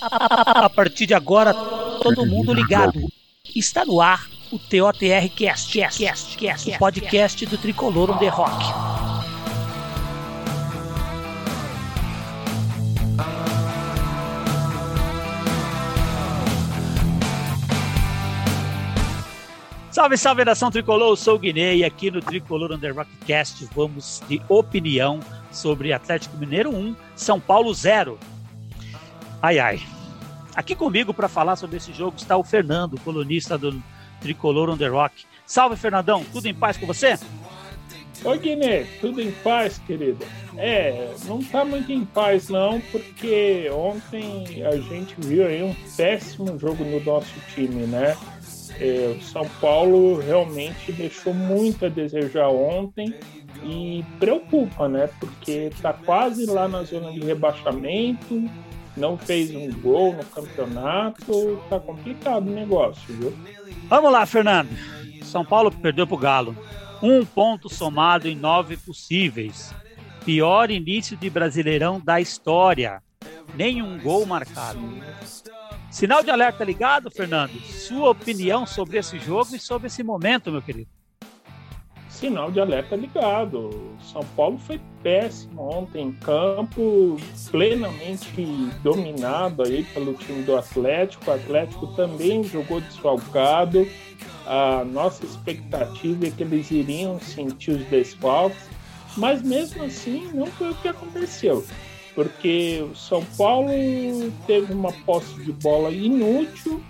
A partir de agora, todo mundo ligado. Está no ar o TOTR Cast, Cast, Cast, Cast, o podcast do Tricolor on the Rock. Salve, salve nação tricolor, eu sou o Guiné e aqui no Tricolor Under Rockcast vamos de opinião sobre Atlético Mineiro 1, São Paulo 0. Ai ai. Aqui comigo para falar sobre esse jogo está o Fernando, colunista do Tricolor on the Rock. Salve, Fernandão, tudo em paz com você? Oi, Guiné, tudo em paz, querido? É, não tá muito em paz não, porque ontem a gente viu aí um péssimo jogo no nosso time, né? É, o São Paulo realmente deixou muito a desejar ontem e preocupa, né? Porque tá quase lá na zona de rebaixamento, não fez um gol no campeonato, tá complicado o negócio, viu? Vamos lá, Fernando. São Paulo perdeu pro Galo. Um ponto somado em nove possíveis. Pior início de Brasileirão da história. Nenhum gol marcado. Sinal de alerta ligado, Fernando? Sua opinião sobre esse jogo e sobre esse momento, meu querido? Sinal de alerta ligado. São Paulo foi péssimo ontem em campo, plenamente dominado aí pelo time do Atlético. O Atlético também jogou desfalcado. A nossa expectativa é que eles iriam sentir os desfalques, mas mesmo assim não foi o que aconteceu. Porque o São Paulo teve uma posse de bola inútil,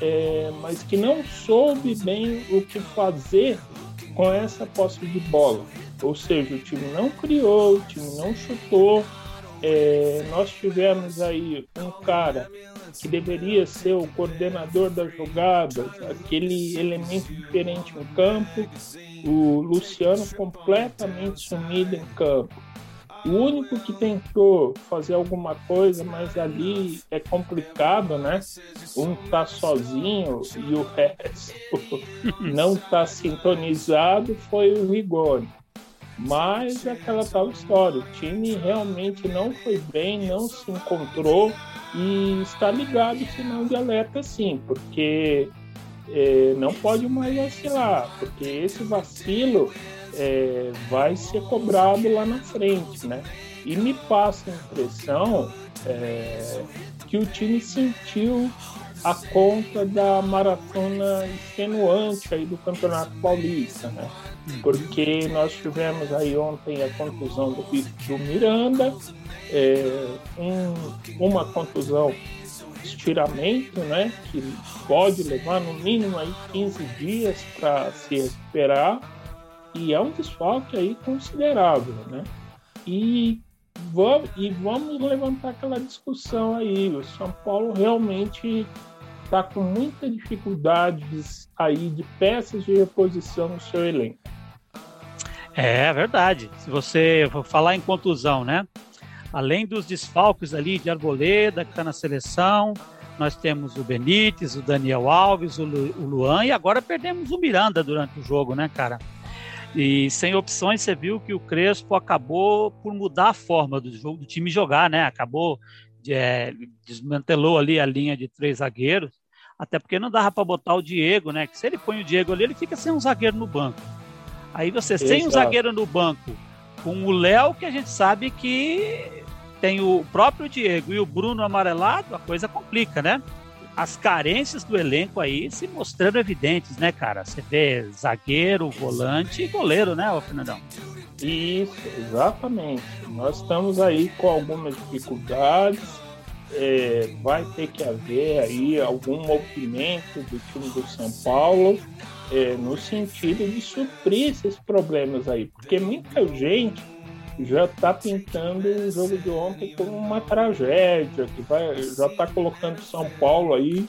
é, mas que não soube bem o que fazer com essa posse de bola. Ou seja, o time não criou, o time não chutou. É, nós tivemos aí um cara que deveria ser o coordenador das jogadas, aquele elemento diferente no campo, o Luciano completamente sumido em campo. O único que tentou fazer alguma coisa, mas ali é complicado, né? Um tá sozinho e o resto não tá sintonizado, foi o Rigoni. Mas é aquela tal história, o time realmente não foi bem, não se encontrou e está ligado sinal de alerta sim, porque é, não pode mais vacilar, porque esse vacilo é, vai ser cobrado lá na frente, né? E me passa a impressão é, que o time sentiu a conta da maratona extenuante aí do Campeonato Paulista, né? Porque nós tivemos aí ontem a contusão do, do Miranda, é, um, uma contusão estiramento, né? Que pode levar no mínimo aí 15 dias para se recuperar e é um desfalque aí considerável, né? E vamos, e vamos levantar aquela discussão aí. O São Paulo realmente está com muita dificuldade aí de peças de reposição no seu elenco. É verdade. Se você for falar em contusão, né? Além dos desfalques ali de Arboleda, que está na seleção, nós temos o Benítez, o Daniel Alves, o, Lu, o Luan e agora perdemos o Miranda durante o jogo, né, cara? E sem opções, você viu que o Crespo acabou por mudar a forma do jogo do time jogar, né? Acabou é, desmantelou ali a linha de três zagueiros, até porque não dava para botar o Diego, né? Que se ele põe o Diego ali, ele fica sem um zagueiro no banco. Aí você Exato. sem um zagueiro no banco, com o Léo, que a gente sabe que tem o próprio Diego e o Bruno amarelado, a coisa complica, né? As carências do elenco aí se mostrando evidentes, né, cara? Você vê zagueiro, volante e goleiro, né, Fernandão? Isso, exatamente. Nós estamos aí com algumas dificuldades. É, vai ter que haver aí algum movimento do time do São Paulo é, no sentido de suprir esses problemas aí, porque muita gente já está pintando o jogo de ontem como uma tragédia, que vai, já está colocando São Paulo aí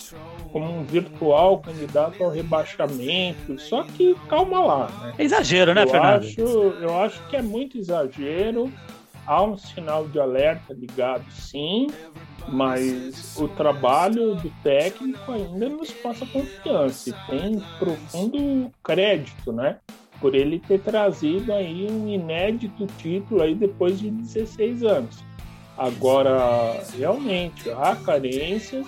como um virtual candidato ao rebaixamento. Só que calma lá, né? É exagero, né, eu Fernando? Acho, eu acho que é muito exagero. Há um sinal de alerta ligado, sim, mas o trabalho do técnico ainda nos passa confiança e tem profundo crédito, né? Por ele ter trazido aí um inédito título aí depois de 16 anos. Agora, realmente, há carências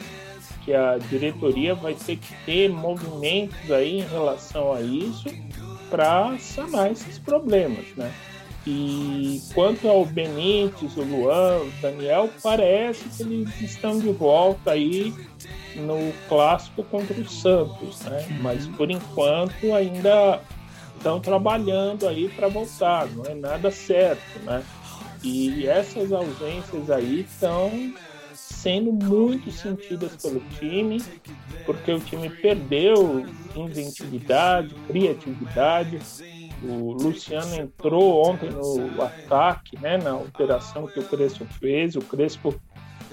que a diretoria vai ter que ter movimentos aí em relação a isso para sanar esses problemas, né? E quanto ao Benítez, o Luan, o Daniel, parece que eles estão de volta aí no clássico contra o Santos, né? Mas por enquanto ainda estão trabalhando aí para voltar, não é nada certo, né? E essas ausências aí estão sendo muito sentidas pelo time, porque o time perdeu inventividade, criatividade. O Luciano entrou ontem no ataque, né, na operação que o Crespo fez. O Crespo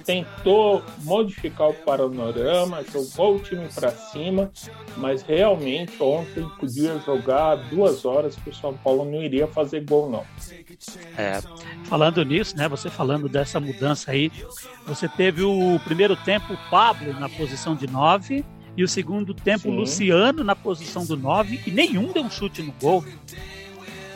tentou modificar o panorama, jogou o time para cima, mas realmente ontem podia jogar duas horas que o São Paulo não iria fazer gol, não. É, falando nisso, né? Você falando dessa mudança aí, você teve o primeiro tempo o Pablo na posição de nove e o segundo tempo o Luciano na posição do nove e nenhum deu um chute no gol.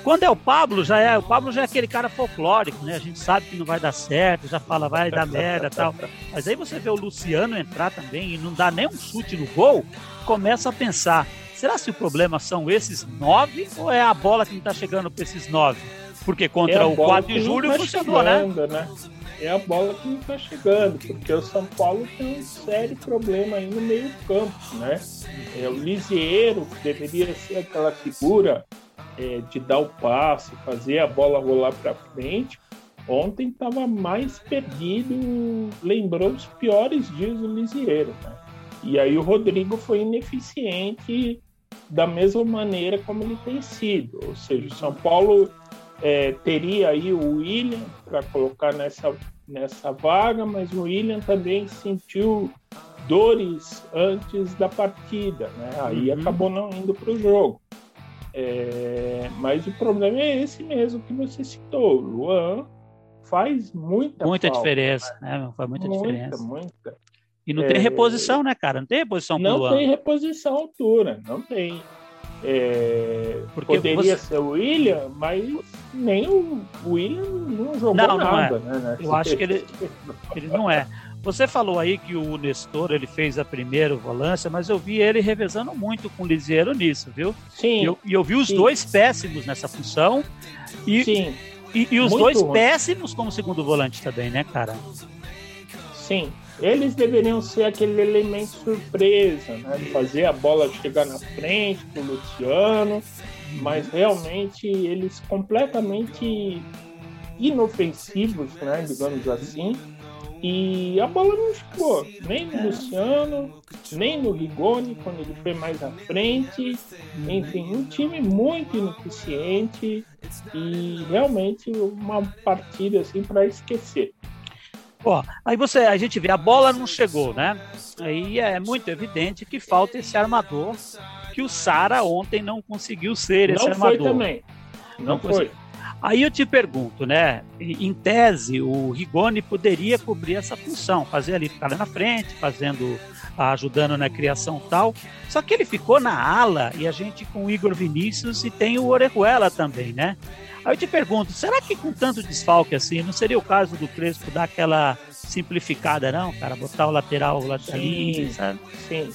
Quando é o Pablo, já é, o Pablo já é aquele cara folclórico, né? A gente sabe que não vai dar certo, já fala vai dar merda tal. Mas aí você vê o Luciano entrar também e não dá nem um chute no gol, começa a pensar, será se o problema são esses nove ou é a bola que não tá chegando para esses nove? Porque contra é o 4 de julho tá funcionou, né? chegando, né? né? É a bola que não está chegando, porque o São Paulo tem um sério problema aí no meio campo, né? É o Lisieiro, que deveria ser aquela figura é, de dar o passe, fazer a bola rolar para frente. Ontem estava mais perdido, lembrou os piores dias do Lisieiro. Né? E aí o Rodrigo foi ineficiente da mesma maneira como ele tem sido. Ou seja, o São Paulo é, teria aí o William para colocar nessa, nessa vaga, mas o William também sentiu dores antes da partida, né? Aí uhum. acabou não indo para o jogo. É, mas o problema é esse mesmo que você citou. Luan faz muita Muita falta, diferença, né? né? Faz muita, muita diferença. Muita. E não é, tem reposição, né, cara? Não tem reposição Não Luan. tem reposição à altura, não tem. É, Porque poderia você... ser o William, mas nem o William não jogou não, não nada, é. né? Eu acho que ele, ele não é. Você falou aí que o Nestor ele fez a primeira volância, mas eu vi ele revezando muito com o Lisieiro nisso, viu? Sim. E eu, eu, vi os sim. dois péssimos nessa função. E, sim. E, e os muito dois ruim. péssimos como segundo volante também, né, cara? Sim. Eles deveriam ser aquele elemento surpresa, né? Fazer a bola chegar na frente pro Luciano, mas realmente eles completamente inofensivos, né? Digamos assim e a bola não chegou, nem no Luciano, nem no Rigoni, quando ele foi mais à frente. Enfim, um time muito ineficiente e realmente uma partida assim para esquecer. Ó, aí você, a gente vê, a bola não chegou, né? Aí é muito evidente que falta esse armador que o Sara ontem não conseguiu ser esse não armador. Não foi também. Não, não foi. Aí eu te pergunto, né? Em tese, o Rigoni poderia cobrir essa função, fazer ali, ficar ali na frente, fazendo, ajudando na criação tal. Só que ele ficou na ala e a gente com o Igor Vinícius e tem o Orejuela também, né? Aí eu te pergunto, será que com tanto desfalque assim, não seria o caso do Crespo dar aquela simplificada, não, cara? Botar o lateral lá sim, sabe? Sim.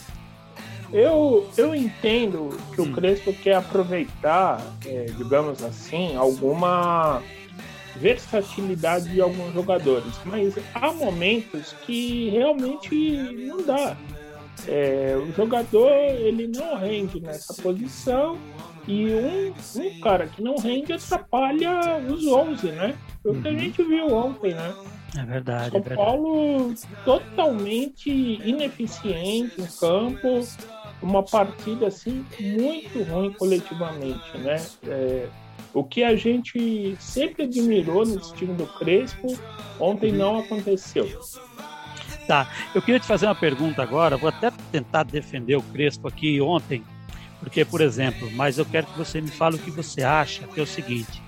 Eu, eu entendo que o Crespo quer aproveitar, é, digamos assim, alguma versatilidade de alguns jogadores, mas há momentos que realmente não dá. É, o jogador ele não rende nessa posição e um, um cara que não rende atrapalha os 11, né? Foi o que a uhum. gente viu ontem, né? É verdade. São é verdade. Paulo totalmente ineficiente em campo, uma partida assim muito ruim coletivamente, né? É, o que a gente sempre admirou nesse time do Crespo, ontem não aconteceu. Tá, eu queria te fazer uma pergunta agora, vou até tentar defender o Crespo aqui ontem, porque, por exemplo, mas eu quero que você me fale o que você acha, que é o seguinte,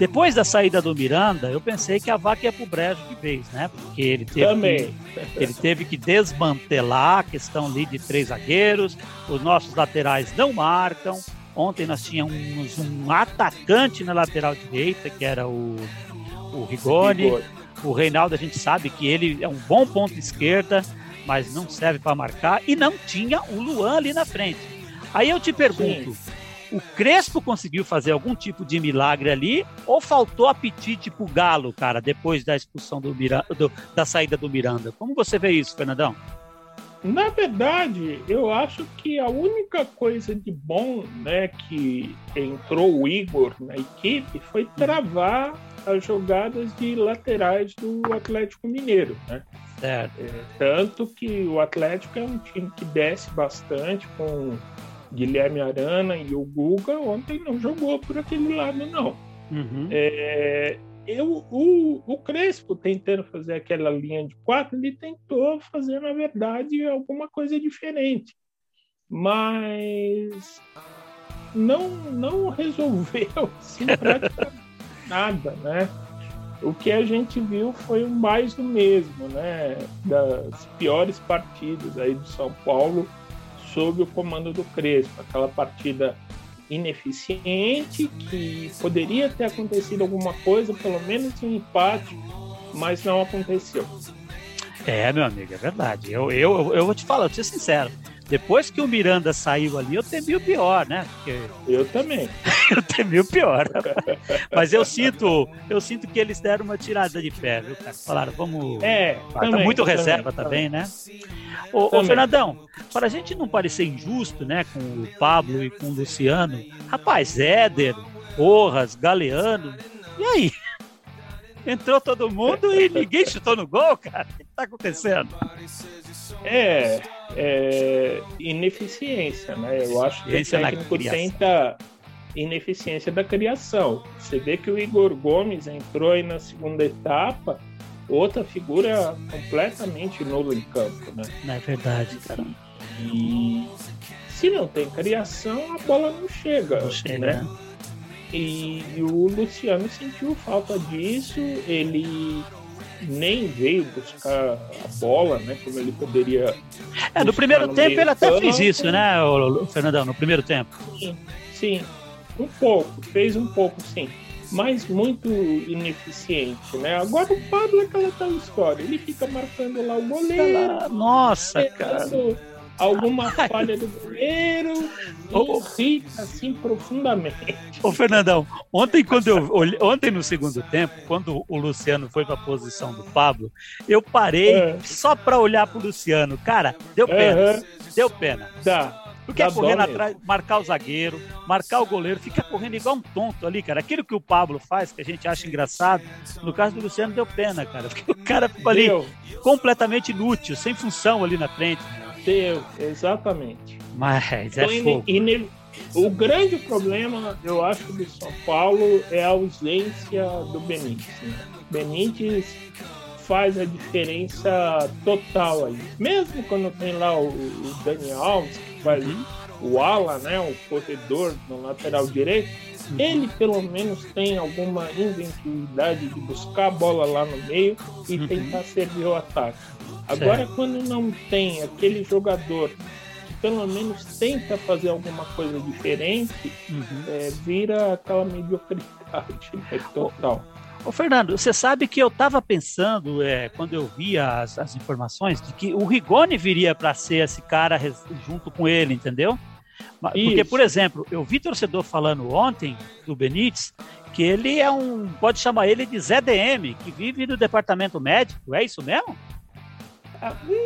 depois da saída do Miranda, eu pensei que a vaca ia pro brejo de vez, né? Porque ele teve, Também. Que, ele teve que desmantelar a questão ali de três zagueiros, os nossos laterais não marcam. Ontem nós tínhamos um atacante na lateral direita, que era o, o Rigoni. O Reinaldo, a gente sabe que ele é um bom ponto esquerda, mas não serve para marcar. E não tinha o Luan ali na frente. Aí eu te pergunto: Sim. O Crespo conseguiu fazer algum tipo de milagre ali? Ou faltou apetite pro Galo, cara, depois da expulsão do, Miranda, do da saída do Miranda? Como você vê isso, Fernandão? Na verdade, eu acho que a única coisa de bom né, que entrou o Igor na equipe foi travar as jogadas de laterais do Atlético Mineiro. Né? É, tanto que o Atlético é um time que desce bastante com Guilherme Arana e o Guga. Ontem não jogou por aquele lado, não. Uhum. É, eu, o, o Crespo tentando fazer aquela linha de quatro, ele tentou fazer, na verdade, alguma coisa diferente. Mas não, não resolveu assim, praticamente nada, né? O que a gente viu foi mais do mesmo, né? Das piores partidas aí do São Paulo sob o comando do Crespo. Aquela partida ineficiente, que poderia ter acontecido alguma coisa, pelo menos um empate, mas não aconteceu. É, meu amigo, é verdade. Eu, eu, eu vou te falar, eu vou ser sincero. Depois que o Miranda saiu ali, eu temi o pior, né? Porque... Eu também. eu temi o pior. Mas eu sinto, eu sinto que eles deram uma tirada de pé, viu, cara? Falaram, vamos. É, tá também, muito reserva também, também, né? Ô, ô, Fernandão, para a gente não parecer injusto, né, com o Pablo e com o Luciano, rapaz, Éder, Porras, Galeano, e aí? Entrou todo mundo e ninguém chutou no gol, cara? O que está acontecendo? É, é, ineficiência, né? Eu acho que o técnico tenta ineficiência da criação. Você vê que o Igor Gomes entrou aí na segunda etapa, outra figura completamente nula em campo, né? Não é verdade, cara. E se não tem criação, a bola não chega, não chega né? né? E, e o Luciano sentiu falta disso, ele nem veio buscar a bola, né? Como ele poderia. É, no primeiro no tempo ele até fez isso, né, o Fernandão? No primeiro tempo. Sim, sim, um pouco, fez um pouco, sim, mas muito ineficiente, né? Agora o Pablo é aquela tal história, ele fica marcando lá o goleiro. Nossa, cara alguma falha do goleiro irrita assim profundamente. Ô Fernandão, ontem quando eu ontem no segundo tempo, quando o Luciano foi para a posição do Pablo, eu parei é. só para olhar pro Luciano. Cara, deu pena. Uhum. Deu pena. Tá. Porque é correndo atrás, marcar o zagueiro, marcar o goleiro, fica correndo igual um tonto ali, cara. Aquilo que o Pablo faz, que a gente acha engraçado, no caso do Luciano deu pena, cara. Porque o cara ficou ali deu. completamente inútil, sem função ali na frente. Deu, exatamente. Mas é então, fogo. o grande problema, eu acho, do São Paulo é a ausência do Benítez. Né? Benítez faz a diferença total aí. Mesmo quando tem lá o, o Dani Alves, que faz uhum. o ala, né, o corredor no lateral direito. Ele pelo menos tem alguma inventividade de buscar a bola lá no meio e uhum. tentar servir o ataque. Agora, certo. quando não tem aquele jogador que pelo menos tenta fazer alguma coisa diferente, uhum. é, vira aquela mediocridade né, total. Ô, Fernando, você sabe que eu estava pensando, é, quando eu via as, as, informações, de que o Rigoni viria para ser esse cara junto com ele, entendeu? Porque, Isso. por exemplo, eu vi torcedor falando ontem do Benítez que ele é um. Pode chamar ele de ZDM, que vive no departamento médico, é isso mesmo?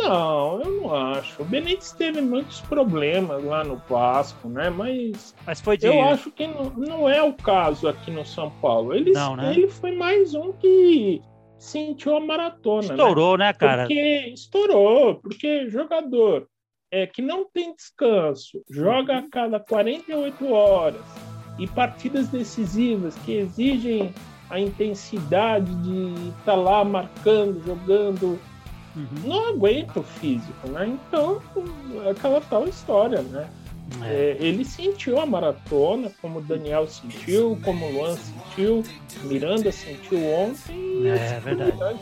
Não, eu não acho. O Benítez teve muitos problemas lá no Vasco, né? Mas, Mas foi de... eu acho que não, não é o caso aqui no São Paulo. Ele, não, né? ele foi mais um que sentiu a maratona. Né? Estourou, né, né cara? Porque estourou, porque jogador é, que não tem descanso, joga a cada 48 horas e partidas decisivas que exigem a intensidade de estar tá lá marcando, jogando uhum. não aguenta o físico, né? Então, é aquela tal história, né? É. É, ele sentiu a maratona, como o Daniel sentiu, como o Luan sentiu, Miranda sentiu ontem. É, é verdade.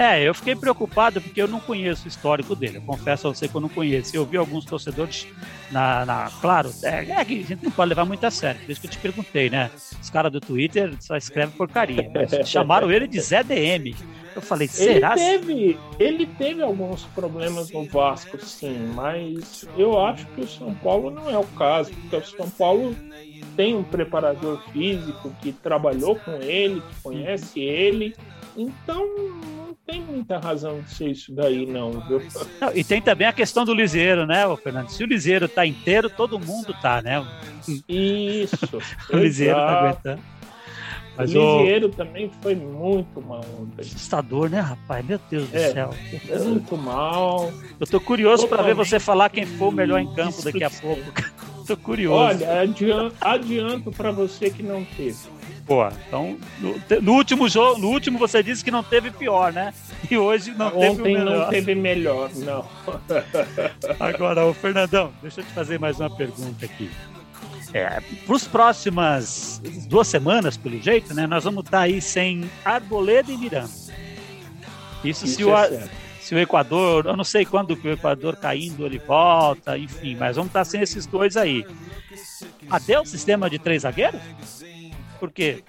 É, eu fiquei preocupado porque eu não conheço o histórico dele. Eu confesso a você que eu não conheço. Eu vi alguns torcedores na. na claro, é, é, que a gente não pode levar muito a sério. Por isso que eu te perguntei, né? Os caras do Twitter só escrevem porcaria. chamaram ele de Zé DM. Eu falei, será? Ele teve, ele teve alguns problemas no Vasco, sim, mas eu acho que o São Paulo não é o caso, porque o São Paulo tem um preparador físico que trabalhou com ele, que conhece ele, então tem muita razão de ser isso daí, não, viu? Não, e tem também a questão do Liseiro, né, Fernando? Se o Liseiro tá inteiro, todo mundo tá, né? Isso. o Liseiro tá aguentando. Mas o Lisieiro o... também foi muito mal. Assustador, né, rapaz? Meu Deus é, do céu. Muito mal. Eu tô curioso para ver você falar quem foi o melhor em campo daqui a pouco. tô curioso. Olha, adianto, adianto para você que não teve. Boa. Então, no, no, último jogo, no último você disse que não teve pior, né? E hoje não Ontem teve melhor. não teve melhor, não. Agora, o Fernandão, deixa eu te fazer mais uma pergunta aqui. É, para as próximas duas semanas, pelo jeito, né, nós vamos estar tá aí sem Arboleda e Miranda. Isso, Isso se, o, é se o Equador, eu não sei quando que o Equador caindo ele volta, enfim, mas vamos estar tá sem esses dois aí. Até o sistema de três zagueiros? Porque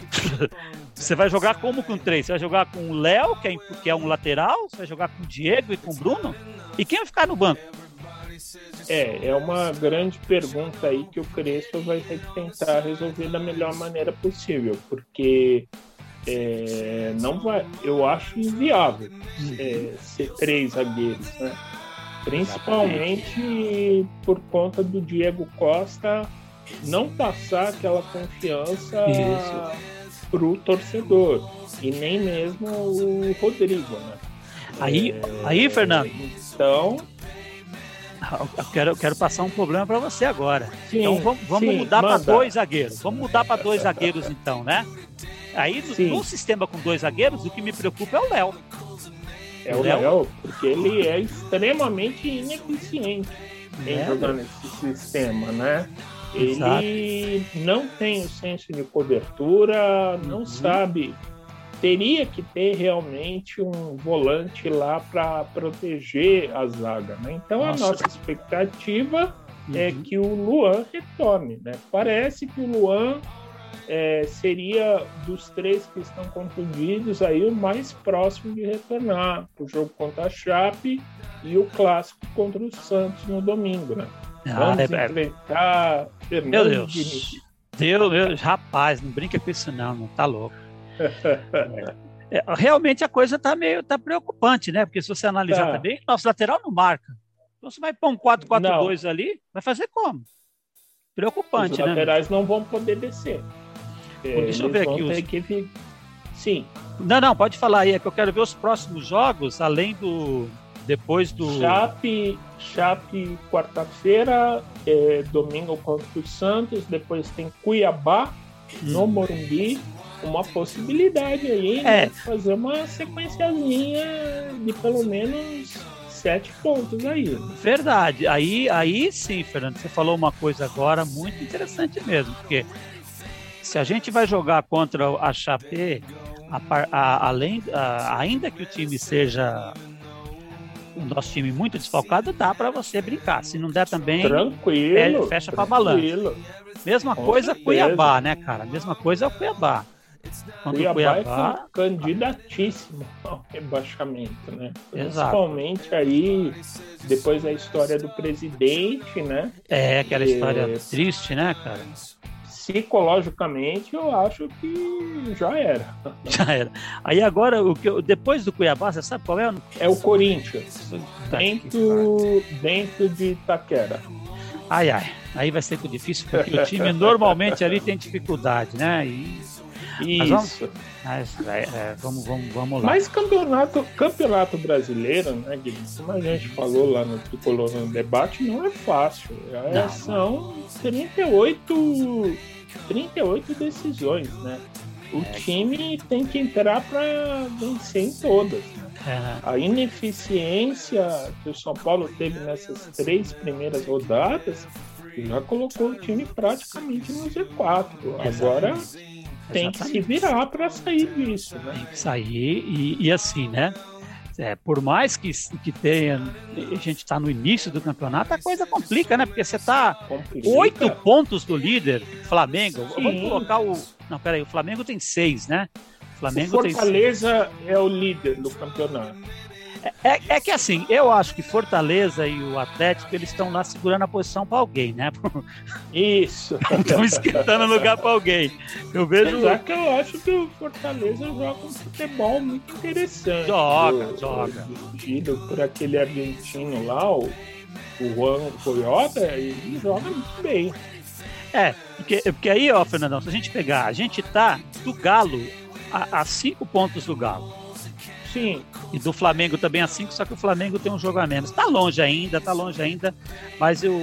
você vai jogar como com três? Você vai jogar com o Léo, que é, que é um lateral? Você vai jogar com o Diego e com o Bruno? E quem vai ficar no banco? É, é uma grande pergunta aí que o Crespo vai ter que tentar resolver da melhor maneira possível, porque é, não vai, eu acho inviável é, ser três zagueiros, né? Principalmente por conta do Diego Costa não passar aquela confiança para o torcedor e nem mesmo o Rodrigo, né? Aí, é, aí Fernando. Então, eu quero, eu quero passar um problema para você agora. Sim, então vamos, vamos sim, mudar para dois zagueiros. Vamos mudar para dois zagueiros então, né? Aí no, no, sistema com dois zagueiros, o que me preocupa é o Léo. É o Léo, porque ele é extremamente ineficiente em é, jogar nesse sistema, né? Exato. Ele não tem o senso de cobertura, não uhum. sabe teria que ter realmente um volante lá para proteger a zaga. Né? Então Nossa. a nossa expectativa é uhum. é que o Luan retorne. Né? Parece que o Luan é, seria dos três que estão contundidos aí o mais próximo de retornar o jogo contra a Chape e o clássico contra o Santos no domingo, né? Ah, Vamos é, enfrentar Fernando Meu Deus. Deus, Deus, rapaz, não brinca com isso não, não tá louco. É, realmente a coisa está meio tá preocupante, né? Porque se você analisar tá. também, nosso lateral não marca. Então você vai pôr um 4-4-2 ali, vai fazer como? Preocupante, Os né? Os laterais não vão poder descer. É, deixa eu ver aqui. Os... Que... Sim. Não, não, pode falar aí, é que eu quero ver os próximos jogos, além do. Depois do. Chape, Chape quarta-feira, é, domingo contra o Santos, depois tem Cuiabá, hum. no Morumbi, uma possibilidade aí é. de fazer uma sequenciazinha de pelo menos sete pontos aí. Verdade. Aí, aí sim, Fernando, você falou uma coisa agora muito interessante mesmo, porque se a gente vai jogar contra a Chape, a, a, além, a, ainda que o time seja o nosso time muito desfalcado, dá para você brincar. Se não der também, tranquilo, é, fecha para balanço. Mesma Com coisa certeza. Cuiabá, né, cara? Mesma coisa é o Cuiabá. Cuiabá, Cuiabá é candidatíssimo ao rebaixamento, né? Exato. Principalmente aí, depois da história do presidente, né? É, aquela história triste, né, cara? Psicologicamente, eu acho que já era. Já era. Aí agora, o que depois do Cuiabá, você sabe qual é? É o Corinthians, dentro, dentro de Itaquera. Ai, ai. Aí vai ser difícil, porque o time normalmente ali tem dificuldade, né? E isso. Mas vamos, é, é, vamos, vamos, vamos lá. Mas campeonato, campeonato brasileiro, né, Guilherme? Como a gente falou lá no Tricolor no debate, não é fácil. É, não, são 38, 38 decisões, né? O é. time tem que entrar para vencer em todas. Né? É. A ineficiência que o São Paulo teve nessas três primeiras rodadas já colocou o time praticamente no Z4. Agora tem Exatamente. que se virar para sair disso, né? Tem que sair e, e assim, né? É, por mais que, que tenha, a gente está no início do campeonato, a coisa complica, né? Porque você está oito pontos do líder, Flamengo. Sim. Vamos colocar o. Não, peraí, o Flamengo tem seis, né? O Flamengo o Fortaleza tem... é o líder do campeonato. É, é, que assim, eu acho que Fortaleza e o Atlético eles estão lá segurando a posição para alguém, né? Isso. Estão esquentando lugar para alguém. Eu vejo. Apesar que eu acho que o Fortaleza joga um futebol muito interessante. Joga, o, joga. Dirigido por aquele argentino lá, o, o Juan Coyota, ele joga muito bem. É, porque, porque aí, ó, Fernandão, se a gente pegar, a gente tá do Galo a, a cinco pontos do Galo. Sim. E do Flamengo também a 5, só que o Flamengo tem um jogo a menos. Está longe ainda, está longe ainda, mas eu,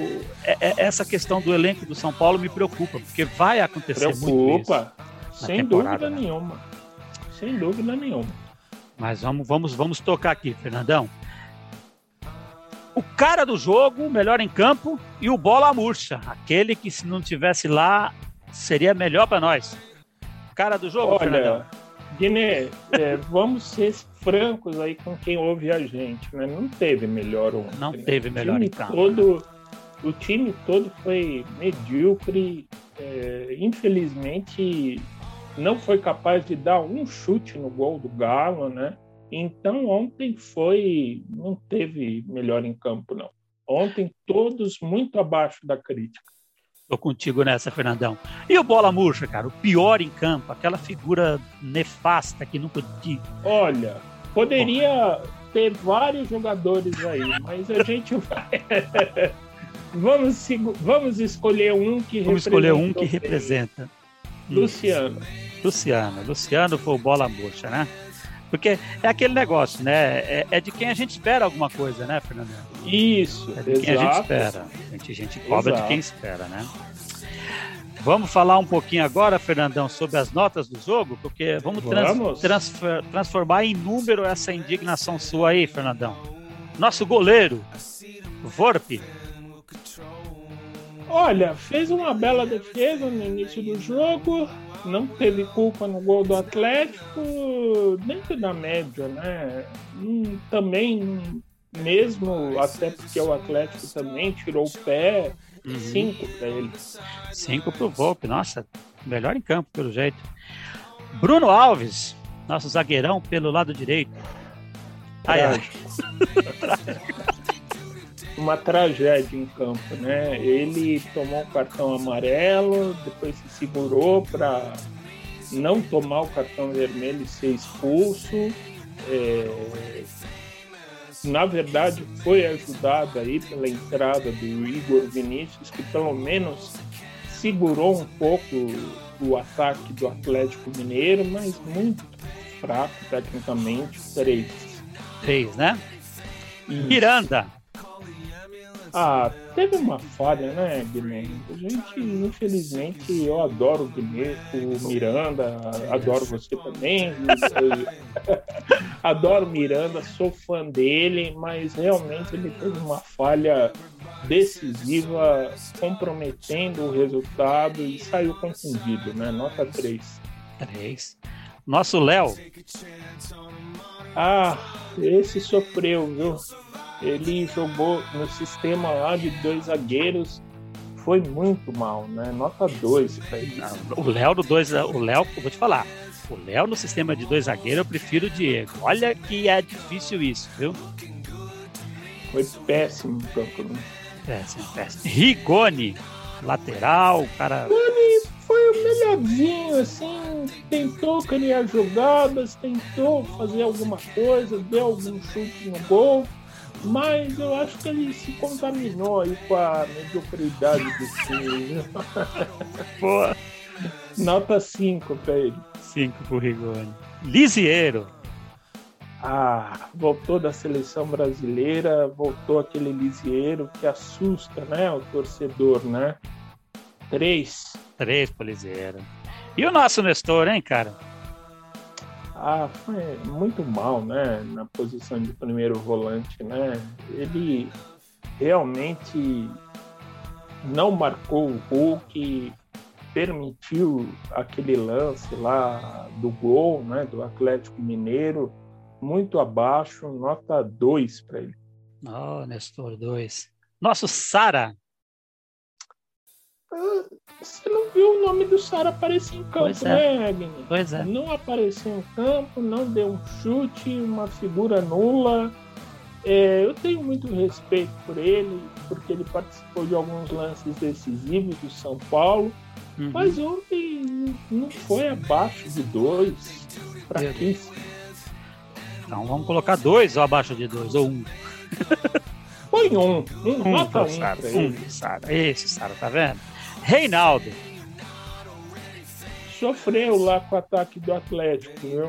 é, é, essa questão do elenco do São Paulo me preocupa, porque vai acontecer muito Preocupa, sem dúvida né? nenhuma. Sem dúvida nenhuma. Mas vamos, vamos, vamos tocar aqui, Fernandão. O cara do jogo, melhor em campo, e o bola murcha, aquele que se não tivesse lá seria melhor para nós. Cara do jogo, Olha, Fernandão. Guiné, é, vamos ser francos aí com quem ouve a gente, né? Não teve melhor um. Não né? teve melhor o time todo, O time todo foi medíocre. É, infelizmente, não foi capaz de dar um chute no gol do Galo, né? Então ontem foi, não teve melhor em campo não. Ontem todos muito abaixo da crítica. Tô contigo nessa, Fernandão. E o Bola Murcha, cara, o pior em campo, aquela figura nefasta que nunca. Olha, poderia ter vários jogadores aí, mas a gente vai. vamos, vamos escolher um que vamos escolher um que representa. Luciano. Luciano. Luciano foi o Bola Murcha, né? Porque é aquele negócio, né? É, é, de quem a gente espera alguma coisa, né, Fernando? Isso, é de exato. quem a gente espera. A gente, a gente cobra exato. de quem espera, né? Vamos falar um pouquinho agora, Fernandão, sobre as notas do jogo, porque vamos, vamos. Trans, transformar em número essa indignação sua aí, Fernandão. Nosso goleiro, Vorpe. Olha, fez uma bela defesa no início do jogo, não teve culpa no gol do Atlético, dentro da média, né? Também, mesmo até porque o Atlético também tirou o pé, uhum. cinco para ele. Cinco pro Volpe, nossa, melhor em campo, pelo jeito. Bruno Alves, nosso zagueirão pelo lado direito. Ai, ai. uma tragédia em campo, né? Ele tomou um cartão amarelo, depois se segurou para não tomar o cartão vermelho e ser expulso. É... Na verdade, foi ajudado aí pela entrada do Igor Vinícius, que pelo menos segurou um pouco o ataque do Atlético Mineiro, mas muito fraco tecnicamente. Três. Três, né? Miranda, ah, teve uma falha, né, Guilherme? A gente, infelizmente, eu adoro o Guilherme, o Miranda, adoro você também. adoro Miranda, sou fã dele, mas realmente ele teve uma falha decisiva, comprometendo o resultado e saiu confundido, né? Nota 3. 3. Nosso Léo. Ah, esse sofreu, viu? Ele jogou no sistema lá de dois zagueiros. Foi muito mal, né? Nota 2 O Léo do dois, o Léo, vou te falar. O Léo no sistema de dois zagueiros, eu prefiro o Diego. Olha que é difícil isso, viu? Foi péssimo campo, né? Péssimo, péssimo. Rigoni, lateral, o cara. Rigoni foi o melhorzinho, assim, tentou criar jogadas, tentou fazer alguma coisa, deu algum chute no gol mas eu acho que ele se contaminou aí com a mediocridade do time. Boa. Nota 5 pra ele. 5 pro Rigoni. Lisiero. Ah, voltou da seleção brasileira, voltou aquele Lisiero que assusta, né, o torcedor, né? Três. Três pro Lisiero. E o nosso Nestor, hein, cara? Ah, foi muito mal, né? Na posição de primeiro volante, né? Ele realmente não marcou o Hulk, permitiu aquele lance lá do gol, né? Do Atlético Mineiro. muito abaixo, nota 2 para ele. Oh, Nestor, 2. Nosso Sara. Você não viu o nome do Sara aparecer em campo, pois é. né, Agni? Pois é. Não apareceu em campo, não deu um chute, uma figura nula. É, eu tenho muito respeito por ele, porque ele participou de alguns lances decisivos do São Paulo, uhum. mas ontem não foi abaixo de dois. Fraquíssimo. Então vamos colocar dois ou abaixo de dois, ou um. Põe um. Um, um nota um, Sara, um Sara. Esse, Sara, tá vendo? Reinaldo. Sofreu lá com o ataque do Atlético, viu?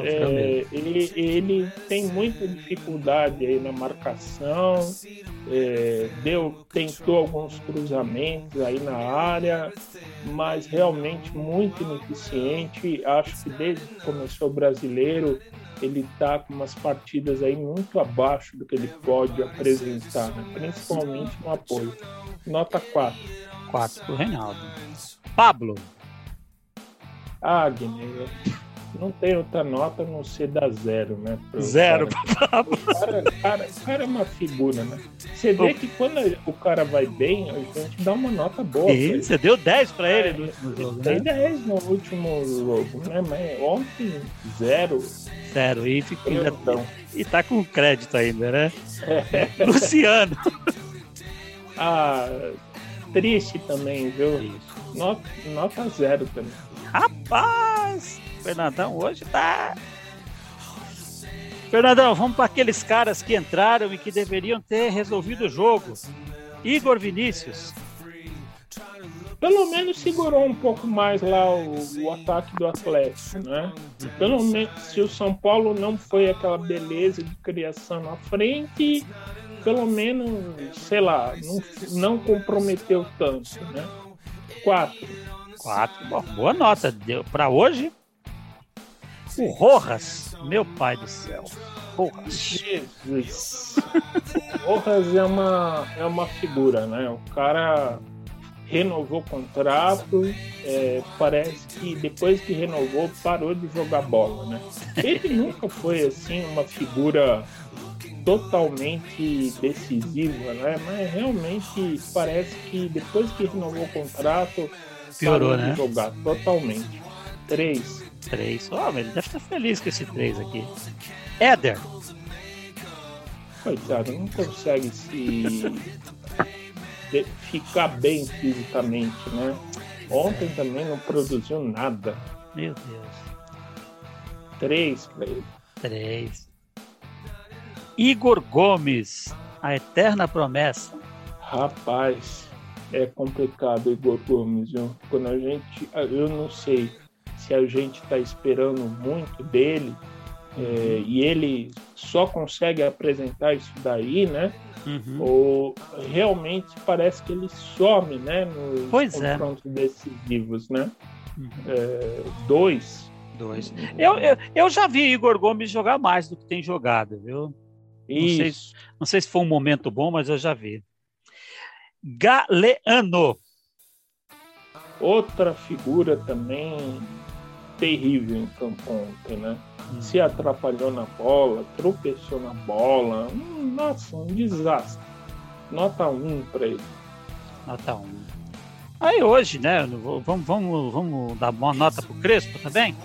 É, ele, ele tem muita dificuldade aí na marcação, é, deu, tentou alguns cruzamentos aí na área, mas realmente muito ineficiente. Acho que desde que começou o brasileiro, ele está com umas partidas aí muito abaixo do que ele pode apresentar, né? principalmente no apoio. Nota 4. 4 para o Reinaldo. Pablo. Ah, Guilherme não tem outra nota não ser da zero, né? Zero cara. O cara, cara, o cara é uma figura, né? Você vê que quando o cara vai bem, a gente dá uma nota boa. E você deu 10 para ele no último jogo, Dei né? 10 no último jogo, né? Mas ontem, zero. Zero. E, fica, ainda, e tá com crédito ainda, né? É. Luciano. ah, triste também, viu? Nota, nota zero também. Rapaz! Fernandão hoje tá. Fernandão, vamos para aqueles caras que entraram e que deveriam ter resolvido o jogo. Igor Vinícius. Pelo menos segurou um pouco mais lá o, o ataque do Atlético, né? Pelo menos se o São Paulo não foi aquela beleza de criação na frente, pelo menos, sei lá, não, não comprometeu tanto, né? Quatro. Quatro. Bom, boa nota. Deu para hoje? O Rojas, meu pai do céu. Rojas. Jesus. Rojas é uma, é uma figura, né? O cara renovou o contrato, é, parece que depois que renovou parou de jogar bola, né? Ele nunca foi assim uma figura totalmente decisiva, né? Mas realmente parece que depois que renovou o contrato piorou, né? jogar totalmente. Três. 3. Ó, oh, ele deve estar feliz com esse 3 aqui. Éder. Coitado, não consegue se ficar bem fisicamente, né? Ontem também não produziu nada. Meu Deus. 3 para ele. 3. Igor Gomes, a eterna promessa. Rapaz, é complicado, Igor Gomes, viu? Quando a gente. Eu não sei se a gente está esperando muito dele é, e ele só consegue apresentar isso daí, né? Uhum. Ou realmente parece que ele some, né? Nos pois é. confrontos é. decisivos, né? Uhum. É, dois. Dois. Eu, eu, eu, já vi Igor Gomes jogar mais do que tem jogado, viu? Não sei, não sei se foi um momento bom, mas eu já vi. Galeano. Outra figura também terrível em campo ontem, né? Hum. Se atrapalhou na bola, tropeçou na bola. Hum, nossa, um desastre. Nota 1 para ele. Nota 1. Aí hoje, né? Vamos, vamos, vamos dar uma nota pro Crespo também?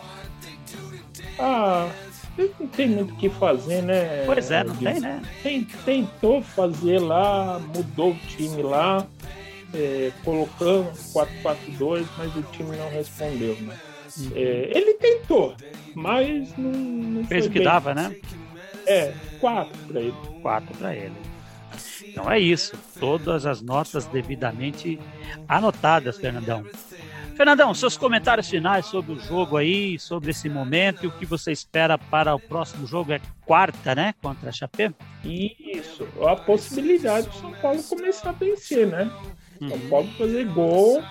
Ah, não tem muito o que fazer, né? Pois é, não tem, né? tentou fazer lá, mudou o time lá, é, colocando 4-4-2, mas o time não respondeu, né? Uhum. É, ele tentou, mas não, não fez o que bem. dava, né? É, quatro para ele. Quatro para ele. Então é isso. Todas as notas devidamente anotadas, Fernandão. Fernandão, seus comentários finais sobre o jogo aí, sobre esse momento e o que você espera para o próximo jogo é quarta, né? Contra a Chapé? Isso. A possibilidade do São Paulo começar a vencer, né? Uhum. São Paulo fazer gol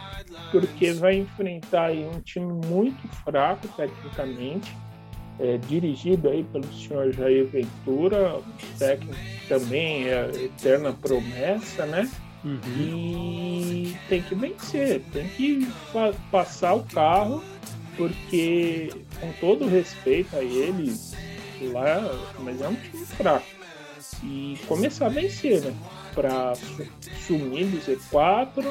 porque vai enfrentar aí um time muito fraco tecnicamente, é, dirigido aí pelo senhor Jair Ventura, técnico também é eterna promessa, né? Uhum. E tem que vencer, tem que passar o carro, porque com todo respeito a eles, lá, mas é um time fraco. E começar a vencer, né? Para sumir do Z4,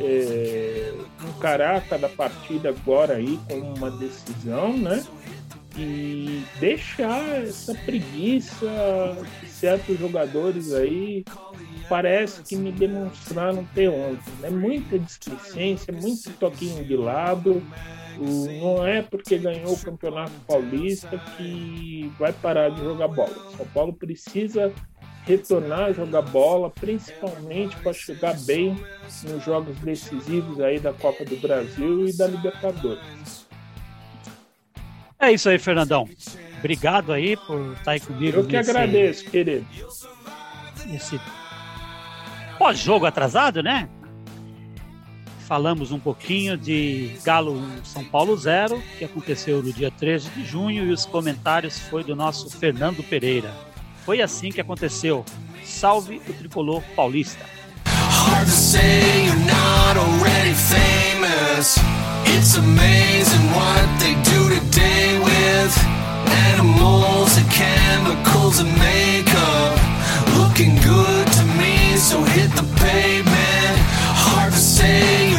é, encarar cada partida agora aí com uma decisão, né? E deixar essa preguiça de certos jogadores aí parece que me demonstraram ter ontem. Né? Muita displicência, muito toquinho de lado. Não é porque ganhou o Campeonato Paulista que vai parar de jogar bola. São Paulo precisa retornar a jogar bola, principalmente para chegar bem nos jogos decisivos aí da Copa do Brasil e da Libertadores. É isso aí, Fernandão. Obrigado aí por estar aí comigo. Eu que nesse, agradeço, querido. Esse pós-jogo atrasado, né? Falamos um pouquinho de Galo 1, São Paulo 0, que aconteceu no dia 13 de junho, e os comentários foi do nosso Fernando Pereira. Foi assim que aconteceu. Salve o tricolor paulista. Hard to say you're not already famous. It's amazing what they do play with animals and chemicals and makeup. Looking good to me, so hit the pavement. Hard to say